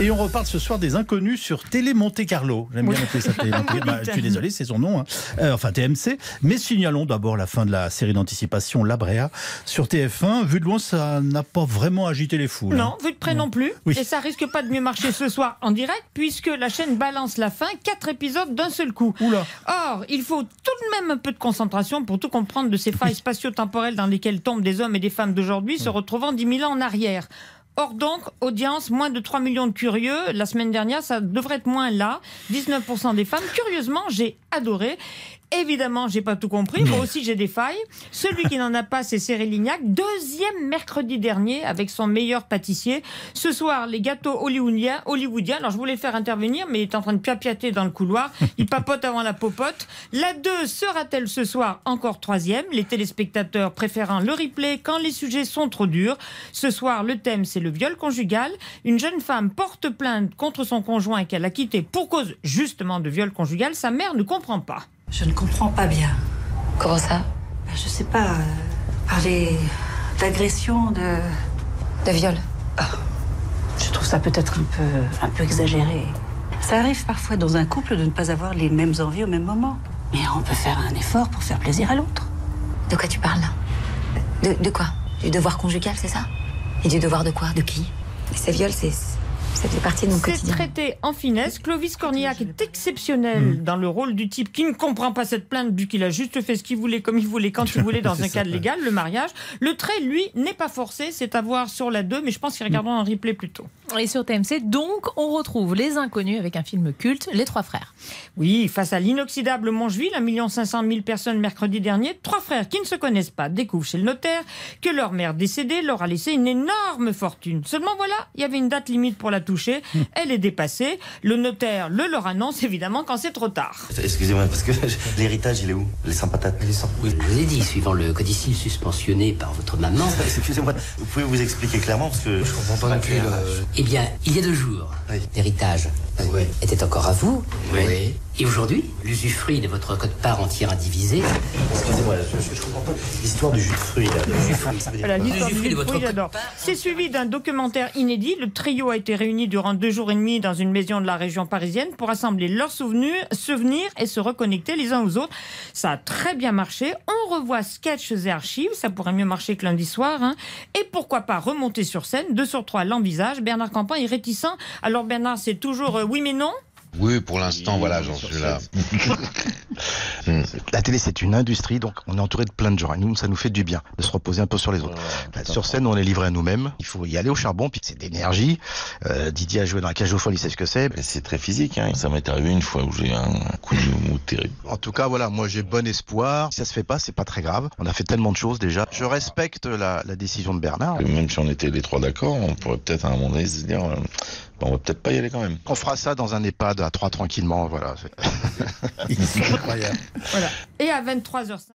Et on reparle ce soir des inconnus sur Télé Monte Carlo. J'aime bien appeler ça Télé Monte bah, Je suis désolé, c'est son nom. hein. Euh, enfin, TMC. Mais signalons d'abord la fin de la série d'anticipation La Brea sur TF1. Vu de loin, ça n'a pas vraiment agité les foules. hein. Non, vu de près non plus. Oui. Et ça risque pas de mieux marcher ce soir en direct, puisque la chaîne balance la fin, quatre épisodes d'un seul coup. Oula. Or, il faut tout de même un peu de concentration pour tout comprendre de ces failles spatio-temporelles dans lesquelles tombent des hommes et des femmes d'aujourd'hui se retrouvant 10 000 ans en arrière. Or donc, audience, moins de 3 millions de curieux. La semaine dernière, ça devrait être moins là. 19% des femmes. Curieusement, j'ai adoré. Évidemment, j'ai pas tout compris. Moi aussi, j'ai des failles. Celui qui n'en a pas, c'est Cyril Lignac. Deuxième mercredi dernier avec son meilleur pâtissier. Ce soir, les gâteaux hollywoodiens. hollywoodiens. Alors, je voulais le faire intervenir, mais il est en train de piapiater dans le couloir. Il papote avant la popote. La 2 sera-t-elle ce soir encore troisième? Les téléspectateurs préférant le replay quand les sujets sont trop durs. Ce soir, le thème, c'est le viol conjugal. Une jeune femme porte plainte contre son conjoint qu'elle a quitté pour cause justement de viol conjugal. Sa mère ne comprend pas. Je ne comprends pas bien. Comment ça? Ben, Je sais pas, euh, parler d'agression, de... De viol Je trouve ça peut-être un peu, un peu exagéré. Ça arrive parfois dans un couple de ne pas avoir les mêmes envies au même moment. Mais on peut faire un effort pour faire plaisir à l'autre. De quoi tu parles? Là de, de quoi? Du devoir conjugal, c'est ça? Et du devoir de quoi? De qui? Ces viols, c'est. Ça fait partie de mon C'est traité en finesse. Clovis Cornillac est exceptionnel dans le rôle du type qui ne comprend pas cette plainte vu qu'il a juste fait ce qu'il voulait, comme il voulait, quand il voulait, dans un cadre légal, le mariage. Le trait, lui, n'est pas forcé. C'est à voir sur la 2, mais je pense qu'il regardera un replay plutôt. Et sur TMC, donc, on retrouve Les Inconnus avec un film culte, Les Trois Frères. Oui, face à l'inoxydable Mongeville, 1 500 000 personnes mercredi dernier, trois frères qui ne se connaissent pas découvrent chez le notaire que leur mère décédée leur a laissé une énorme fortune. Seulement voilà, il y avait une date limite pour la toucher. Elle est dépassée. Le notaire le leur annonce évidemment quand c'est trop tard. Excusez-moi, parce que l'héritage, il est où? Les sans patates Les. Oui, je vous ai dit, suivant le codicile suspensionné par votre maman, Excusez-moi, vous pouvez vous expliquer clairement parce que je comprends pas non plus. eh bien, il y a deux jours, Oui. l'héritage euh, Oui. était encore à vous. Oui. Et aujourd'hui, l'usufruit de votre quote-part entière indivisée, Excusez-moi, je, je comprends pas l'histoire du jus de fruits. Là. Voilà, l'histoire du de j'adore. C'est suivi d'un documentaire inédit. Le trio a été réuni durant deux jours et demi dans une maison de la région parisienne pour assembler leurs souvenirs, souvenirs et se reconnecter les uns aux autres. Ça a très bien marché. On revoit sketchs et archives. Ça pourrait mieux marcher que lundi soir. hein. Et pourquoi pas remonter sur scène. Deux sur trois l'envisage. Bernard Campan est réticent. Alors Bernard, c'est toujours euh, oui mais non? Oui, pour l'instant, voilà, j'en suis là. La télé, c'est une industrie, donc on est entouré de plein de gens. Et nous, ça nous fait du bien de se reposer un peu sur les autres. Bah, sur scène, on est livré à nous-mêmes. Il faut y aller au charbon, puis c'est d'énergie. Euh, Didier a joué dans la cage aux folles, il sait ce que c'est. C'est très physique, hein. Ça m'est arrivé une fois où j'ai eu un coup de mou terrible. En tout cas, voilà, moi j'ai bon espoir. Si ça se fait pas, c'est pas très grave. On a fait tellement de choses déjà. Je respecte la, la décision de Bernard. Même si on était les trois d'accord, on pourrait peut-être à un moment donné se dire, euh, on va peut-être pas y aller quand même. On fera ça dans un EHPAD à trois tranquillement, voilà. C'est incroyable. Voilà. Et à 23h05.